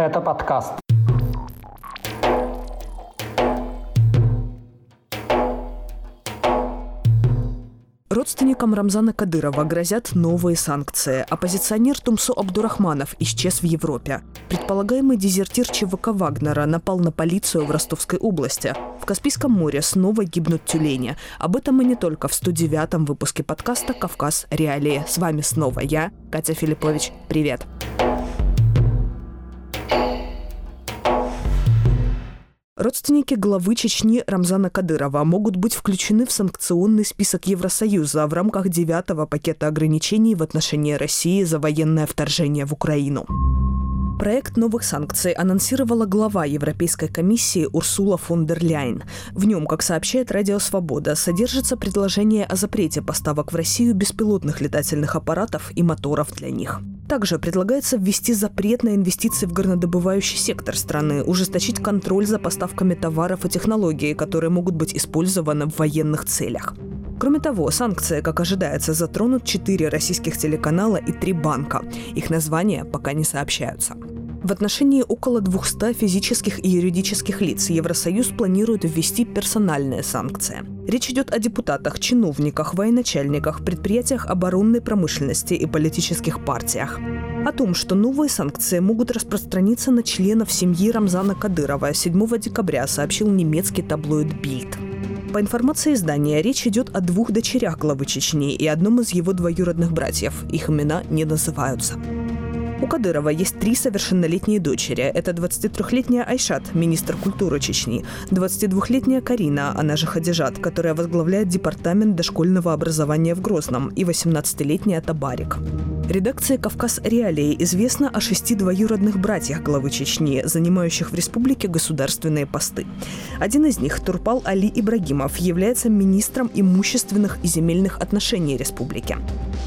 Это подкаст. Родственникам Рамзана Кадырова грозят новые санкции. Оппозиционер Тумсо Абдурахманов исчез в Европе. Предполагаемый дезертир ЧВК Вагнера напал на полицию в Ростовской области. В Каспийском море снова гибнут тюлени. Об этом и не только в 109-м выпуске подкаста «Кавказ. Реалии». С вами снова я, Катя Филиппович. Привет! Родственники главы Чечни Рамзана Кадырова могут быть включены в санкционный список Евросоюза в рамках девятого пакета ограничений в отношении России за военное вторжение в Украину. Проект новых санкций анонсировала глава Европейской комиссии Урсула фон дер Ляйн. В нем, как сообщает Радио Свобода, содержится предложение о запрете поставок в Россию беспилотных летательных аппаратов и моторов для них. Также предлагается ввести запрет на инвестиции в горнодобывающий сектор страны, ужесточить контроль за поставками товаров и технологий, которые могут быть использованы в военных целях. Кроме того, санкции, как ожидается, затронут четыре российских телеканала и три банка. Их названия пока не сообщаются. В отношении около 200 физических и юридических лиц Евросоюз планирует ввести персональные санкции. Речь идет о депутатах, чиновниках, военачальниках, предприятиях оборонной промышленности и политических партиях. О том, что новые санкции могут распространиться на членов семьи Рамзана Кадырова 7 декабря сообщил немецкий таблоид «Бильд». По информации издания, речь идет о двух дочерях главы Чечни и одном из его двоюродных братьев. Их имена не называются. У Кадырова есть три совершеннолетние дочери. Это 23-летняя Айшат, министр культуры Чечни, 22-летняя Карина, она же Хадижат, которая возглавляет департамент дошкольного образования в Грозном, и 18-летняя Табарик. Редакции «Кавказ Реалии» известно о шести двоюродных братьях главы Чечни, занимающих в республике государственные посты. Один из них, Турпал Али Ибрагимов, является министром имущественных и земельных отношений республики.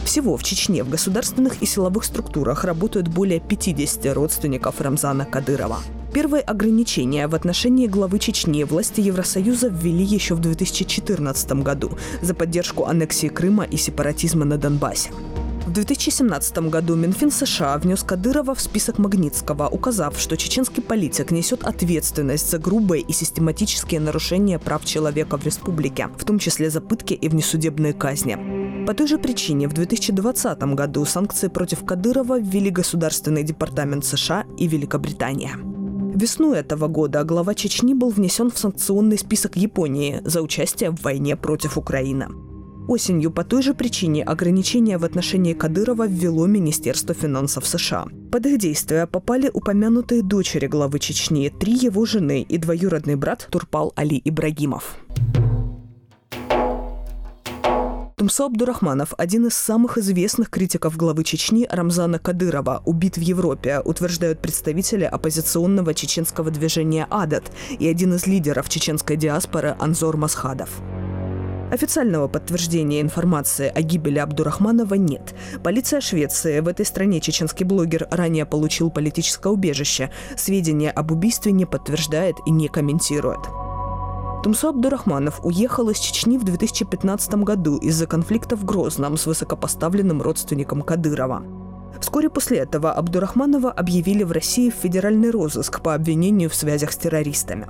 Всего в Чечне в государственных и силовых структурах работают более 50 родственников Рамзана Кадырова. Первые ограничения в отношении главы Чечни власти Евросоюза ввели еще в 2014 году за поддержку аннексии Крыма и сепаратизма на Донбассе. В 2017 году Минфин США внес Кадырова в список Магнитского, указав, что чеченский политик несет ответственность за грубые и систематические нарушения прав человека в республике, в том числе за пытки и внесудебные казни. По той же причине в 2020 году санкции против Кадырова ввели Государственный департамент США и Великобритания. Весну этого года глава Чечни был внесен в санкционный список Японии за участие в войне против Украины. Осенью по той же причине ограничения в отношении Кадырова ввело Министерство финансов США. Под их действия попали упомянутые дочери главы Чечни, три его жены и двоюродный брат Турпал Али Ибрагимов. Тумсо Абдурахманов, один из самых известных критиков главы Чечни Рамзана Кадырова, убит в Европе, утверждают представители оппозиционного чеченского движения «Адат» и один из лидеров чеченской диаспоры Анзор Масхадов. Официального подтверждения информации о гибели Абдурахманова нет. Полиция Швеции в этой стране чеченский блогер ранее получил политическое убежище. Сведения об убийстве не подтверждает и не комментирует. Тумсо Абдурахманов уехал из Чечни в 2015 году из-за конфликта в Грозном с высокопоставленным родственником Кадырова. Вскоре после этого Абдурахманова объявили в России в федеральный розыск по обвинению в связях с террористами.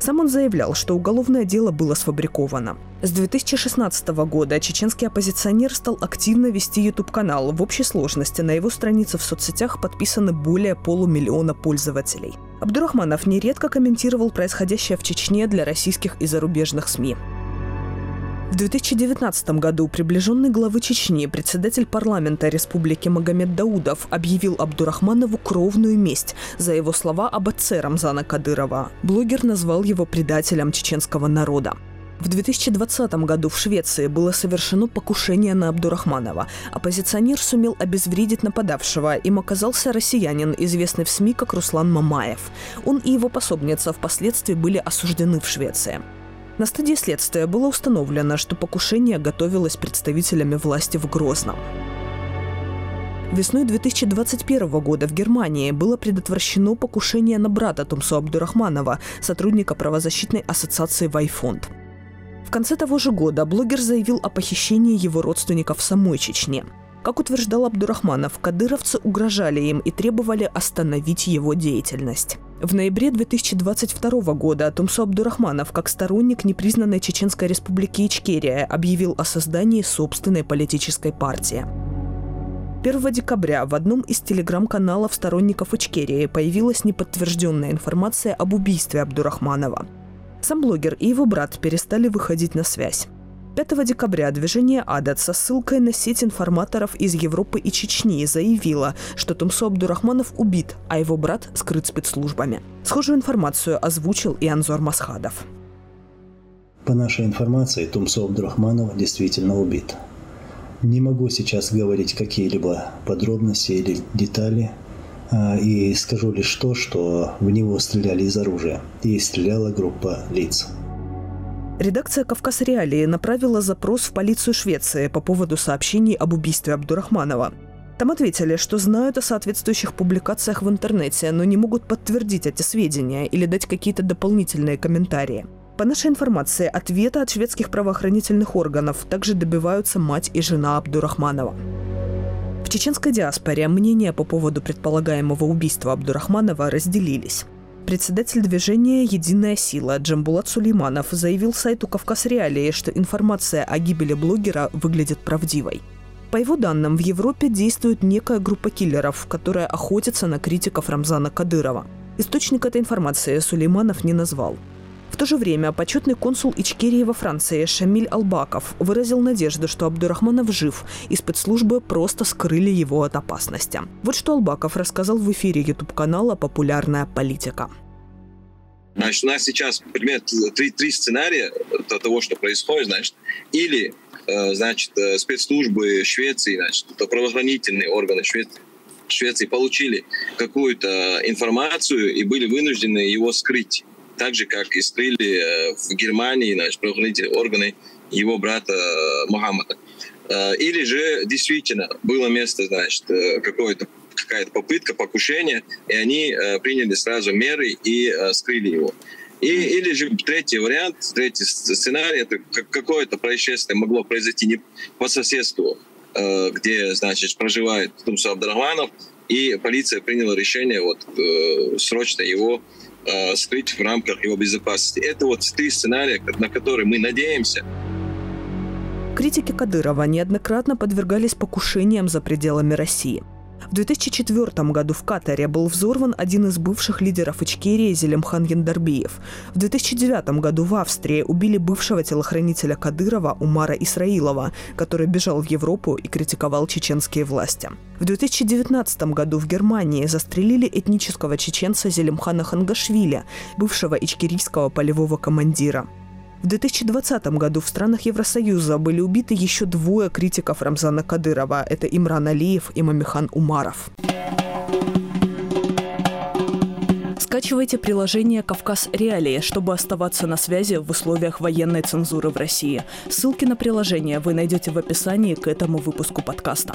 Сам он заявлял, что уголовное дело было сфабриковано. С 2016 года чеченский оппозиционер стал активно вести YouTube-канал. В общей сложности на его странице в соцсетях подписаны более полумиллиона пользователей. Абдурахманов нередко комментировал происходящее в Чечне для российских и зарубежных СМИ. В 2019 году приближенный главы Чечни, председатель парламента Республики Магомед Даудов объявил Абдурахманову кровную месть за его слова об отце Рамзана Кадырова. Блогер назвал его предателем чеченского народа. В 2020 году в Швеции было совершено покушение на Абдурахманова. Оппозиционер сумел обезвредить нападавшего. Им оказался россиянин, известный в СМИ как Руслан Мамаев. Он и его пособница впоследствии были осуждены в Швеции. На стадии следствия было установлено, что покушение готовилось представителями власти в Грозном. Весной 2021 года в Германии было предотвращено покушение на брата Тумсо Абдурахманова, сотрудника правозащитной ассоциации «Вайфонд». В конце того же года блогер заявил о похищении его родственников в самой Чечне. Как утверждал Абдурахманов, кадыровцы угрожали им и требовали остановить его деятельность. В ноябре 2022 года Тумсо Абдурахманов, как сторонник непризнанной Чеченской республики Ичкерия, объявил о создании собственной политической партии. 1 декабря в одном из телеграм-каналов сторонников Ичкерии появилась неподтвержденная информация об убийстве Абдурахманова. Сам блогер и его брат перестали выходить на связь. 5 декабря движение «Адат» со ссылкой на сеть информаторов из Европы и Чечни заявило, что Тумсо Абдурахманов убит, а его брат скрыт спецслужбами. Схожую информацию озвучил и Анзор Масхадов. По нашей информации, Тумсо Абдурахманов действительно убит. Не могу сейчас говорить какие-либо подробности или детали, а, и скажу лишь то, что в него стреляли из оружия, и стреляла группа лиц. Редакция «Кавказ Реалии» направила запрос в полицию Швеции по поводу сообщений об убийстве Абдурахманова. Там ответили, что знают о соответствующих публикациях в интернете, но не могут подтвердить эти сведения или дать какие-то дополнительные комментарии. По нашей информации, ответа от шведских правоохранительных органов также добиваются мать и жена Абдурахманова. В чеченской диаспоре мнения по поводу предполагаемого убийства Абдурахманова разделились. Председатель движения «Единая сила» Джамбулат Сулейманов заявил сайту «Кавказ Реалии», что информация о гибели блогера выглядит правдивой. По его данным, в Европе действует некая группа киллеров, которая охотится на критиков Рамзана Кадырова. Источник этой информации Сулейманов не назвал. В то же время почетный консул Ичкерии во Франции Шамиль Албаков выразил надежду, что Абдурахманов жив, и спецслужбы просто скрыли его от опасности. Вот что Албаков рассказал в эфире YouTube-канала «Популярная политика». Значит, у нас сейчас, например, три, три сценария того, что происходит, значит, или э, значит, э, спецслужбы Швеции, значит, правоохранительные органы Швеции, Швеции получили какую-то информацию и были вынуждены его скрыть так же, как и скрыли э, в Германии значит, правоохранительные органы его брата э, Мухаммада. Э, или же действительно было место, значит, какое-то какая-то попытка покушения, и они приняли сразу меры и скрыли его. И, или же третий вариант, третий сценарий, это какое-то происшествие могло произойти не по соседству, где, значит, проживает Тумсу Абдрахманов, и полиция приняла решение вот срочно его э, скрыть в рамках его безопасности. Это вот три сценария, на которые мы надеемся. Критики Кадырова неоднократно подвергались покушениям за пределами России – в 2004 году в Катаре был взорван один из бывших лидеров Ичкерии Зелимхан Яндарбиев. В 2009 году в Австрии убили бывшего телохранителя Кадырова Умара Исраилова, который бежал в Европу и критиковал чеченские власти. В 2019 году в Германии застрелили этнического чеченца Зелимхана Хангашвили, бывшего ичкерийского полевого командира. В 2020 году в странах Евросоюза были убиты еще двое критиков Рамзана Кадырова. Это Имран Алиев и Мамихан Умаров. Скачивайте приложение «Кавказ Реалии», чтобы оставаться на связи в условиях военной цензуры в России. Ссылки на приложение вы найдете в описании к этому выпуску подкаста.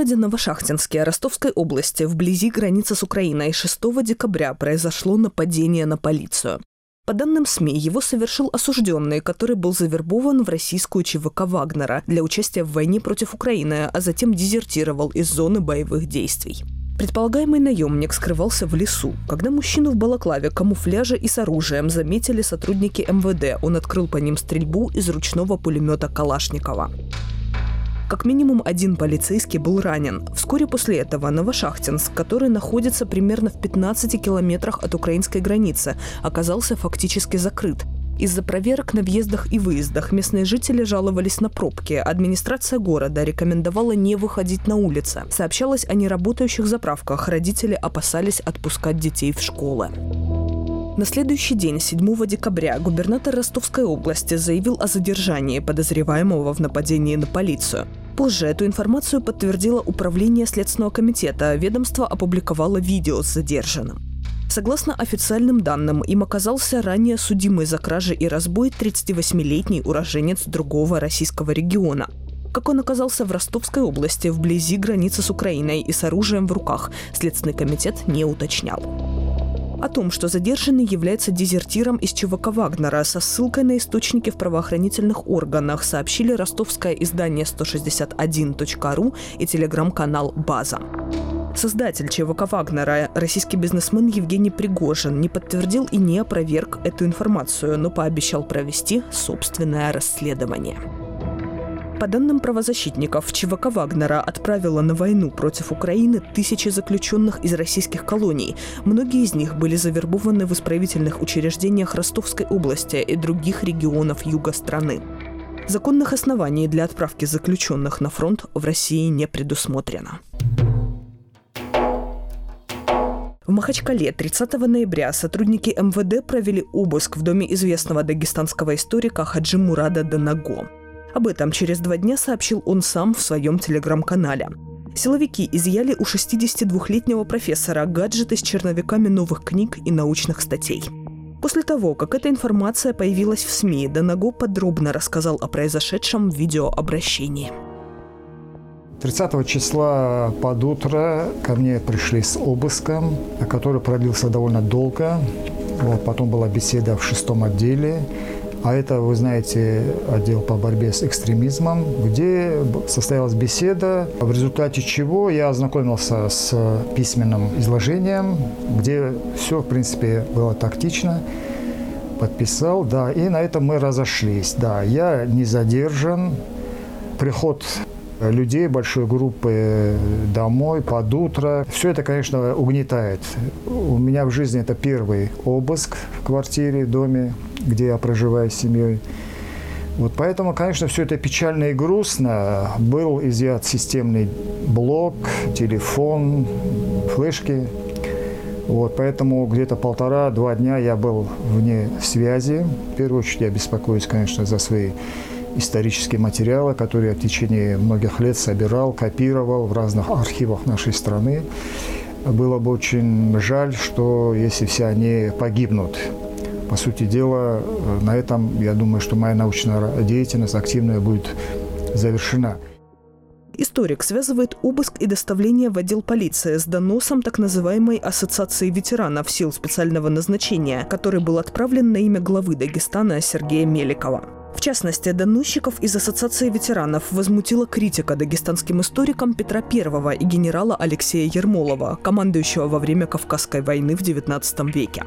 Городе Новошахтинске Ростовской области, вблизи границы с Украиной, 6 декабря произошло нападение на полицию. По данным СМИ, его совершил осужденный, который был завербован в российскую ЧВК Вагнера для участия в войне против Украины, а затем дезертировал из зоны боевых действий. Предполагаемый наемник скрывался в лесу. Когда мужчину в балаклаве, камуфляже и с оружием заметили сотрудники МВД, он открыл по ним стрельбу из ручного пулемета Калашникова. Как минимум один полицейский был ранен. Вскоре после этого Новошахтинск, который находится примерно в 15 километрах от украинской границы, оказался фактически закрыт. Из-за проверок на въездах и выездах местные жители жаловались на пробки. Администрация города рекомендовала не выходить на улицы. Сообщалось о неработающих заправках. Родители опасались отпускать детей в школы. На следующий день, 7 декабря, губернатор Ростовской области заявил о задержании подозреваемого в нападении на полицию. Позже эту информацию подтвердило Управление Следственного комитета. Ведомство опубликовало видео с задержанным. Согласно официальным данным, им оказался ранее судимый за кражи и разбой 38-летний уроженец другого российского региона. Как он оказался в Ростовской области, вблизи границы с Украиной и с оружием в руках, Следственный комитет не уточнял. О том, что задержанный является дезертиром из ЧВК Вагнера со ссылкой на источники в правоохранительных органах, сообщили ростовское издание 161.ru и телеграм-канал «База». Создатель ЧВК Вагнера, российский бизнесмен Евгений Пригожин, не подтвердил и не опроверг эту информацию, но пообещал провести собственное расследование. По данным правозащитников, ЧВК Вагнера отправила на войну против Украины тысячи заключенных из российских колоний. Многие из них были завербованы в исправительных учреждениях Ростовской области и других регионов юга страны. Законных оснований для отправки заключенных на фронт в России не предусмотрено. В Махачкале 30 ноября сотрудники МВД провели обыск в доме известного дагестанского историка Хаджи Мурада Данаго. Об этом через два дня сообщил он сам в своем телеграм-канале. Силовики изъяли у 62-летнего профессора гаджеты с черновиками новых книг и научных статей. После того, как эта информация появилась в СМИ, Данаго подробно рассказал о произошедшем в видеообращении. 30 числа под утро ко мне пришли с обыском, который продлился довольно долго. Вот, потом была беседа в шестом отделе. А это, вы знаете, отдел по борьбе с экстремизмом, где состоялась беседа, в результате чего я ознакомился с письменным изложением, где все, в принципе, было тактично. Подписал, да, и на этом мы разошлись. Да, я не задержан. Приход людей большой группы домой под утро. Все это, конечно, угнетает. У меня в жизни это первый обыск в квартире, доме, где я проживаю с семьей. Вот поэтому, конечно, все это печально и грустно. Был изъят системный блок, телефон, флешки. Вот, поэтому где-то полтора-два дня я был вне связи. В первую очередь я беспокоюсь, конечно, за свои исторические материалы, которые я в течение многих лет собирал, копировал в разных архивах нашей страны. Было бы очень жаль, что если все они погибнут. По сути дела, на этом, я думаю, что моя научная деятельность активная будет завершена. Историк связывает обыск и доставление в отдел полиции с доносом так называемой Ассоциации ветеранов сил специального назначения, который был отправлен на имя главы Дагестана Сергея Меликова. В частности, доносчиков из Ассоциации ветеранов возмутила критика дагестанским историкам Петра I и генерала Алексея Ермолова, командующего во время Кавказской войны в XIX веке.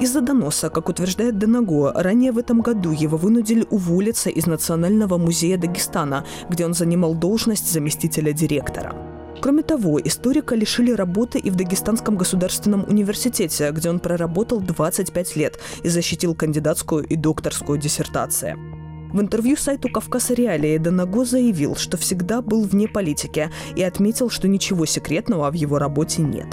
Из-за доноса, как утверждает Денаго, ранее в этом году его вынудили уволиться из Национального музея Дагестана, где он занимал должность заместителя директора. Кроме того, историка лишили работы и в Дагестанском государственном университете, где он проработал 25 лет и защитил кандидатскую и докторскую диссертации. В интервью сайту «Кавказ Реалии» Данаго заявил, что всегда был вне политики и отметил, что ничего секретного в его работе нет.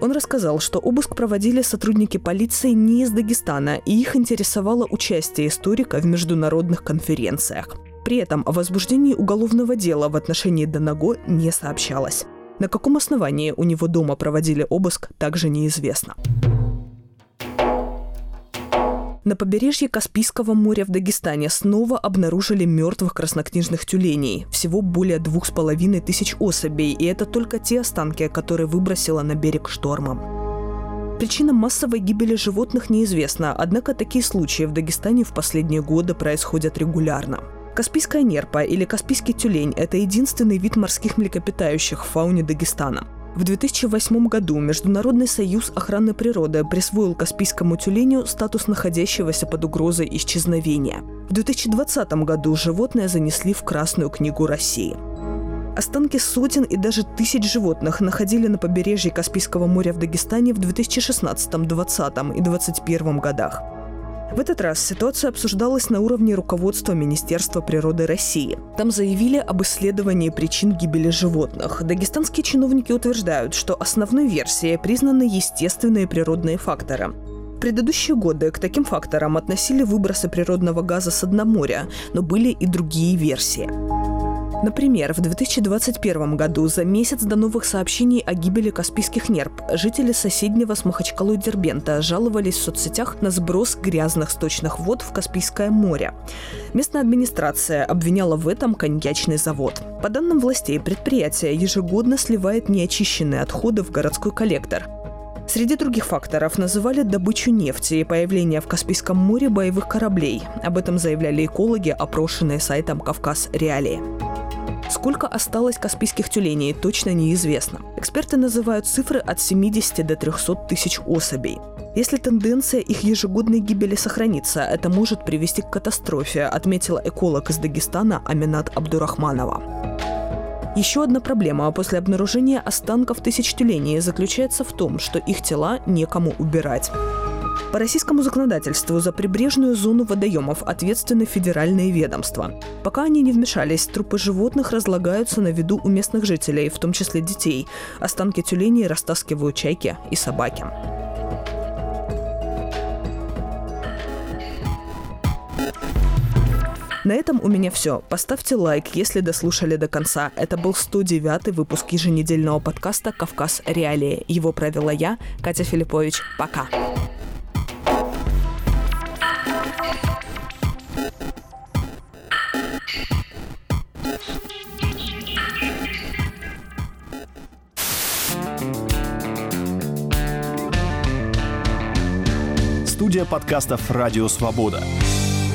Он рассказал, что обыск проводили сотрудники полиции не из Дагестана, и их интересовало участие историка в международных конференциях. При этом о возбуждении уголовного дела в отношении Данаго не сообщалось. На каком основании у него дома проводили обыск, также неизвестно. На побережье Каспийского моря в Дагестане снова обнаружили мертвых краснокнижных тюленей. Всего более двух с половиной тысяч особей, и это только те останки, которые выбросило на берег штормом. Причина массовой гибели животных неизвестна, однако такие случаи в Дагестане в последние годы происходят регулярно. Каспийская нерпа или каспийский тюлень – это единственный вид морских млекопитающих в фауне Дагестана. В 2008 году Международный союз охраны природы присвоил каспийскому тюленю статус находящегося под угрозой исчезновения. В 2020 году животное занесли в Красную книгу России. Останки сотен и даже тысяч животных находили на побережье Каспийского моря в Дагестане в 2016, 2020 и 2021 годах. В этот раз ситуация обсуждалась на уровне руководства Министерства природы России. Там заявили об исследовании причин гибели животных. Дагестанские чиновники утверждают, что основной версией признаны естественные природные факторы. В предыдущие годы к таким факторам относили выбросы природного газа с дна моря, но были и другие версии. Например, в 2021 году, за месяц до новых сообщений о гибели каспийских нерп, жители соседнего с Махачкалой Дербента жаловались в соцсетях на сброс грязных сточных вод в Каспийское море. Местная администрация обвиняла в этом коньячный завод. По данным властей, предприятие ежегодно сливает неочищенные отходы в городской коллектор. Среди других факторов называли добычу нефти и появление в Каспийском море боевых кораблей. Об этом заявляли экологи, опрошенные сайтом «Кавказ Реалии». Сколько осталось каспийских тюленей, точно неизвестно. Эксперты называют цифры от 70 до 300 тысяч особей. Если тенденция их ежегодной гибели сохранится, это может привести к катастрофе, отметила эколог из Дагестана Аминат Абдурахманова. Еще одна проблема после обнаружения останков тысяч тюленей заключается в том, что их тела некому убирать. По российскому законодательству за прибрежную зону водоемов ответственны федеральные ведомства. Пока они не вмешались, трупы животных разлагаются на виду у местных жителей, в том числе детей. Останки тюленей растаскивают чайки и собаки. На этом у меня все. Поставьте лайк, если дослушали до конца. Это был 109 выпуск еженедельного подкаста «Кавказ Реалии». Его провела я, Катя Филиппович. Пока. Студия подкастов «Радио Свобода».